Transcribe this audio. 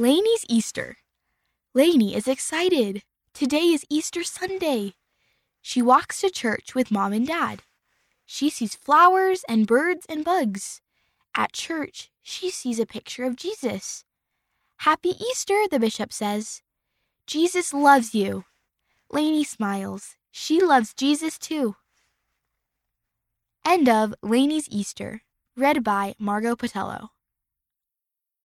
Lainey's Easter. Lainey is excited. Today is Easter Sunday. She walks to church with mom and dad. She sees flowers and birds and bugs. At church, she sees a picture of Jesus. Happy Easter, the bishop says. Jesus loves you. Lainey smiles. She loves Jesus too. End of Lainey's Easter, read by Margot Patello.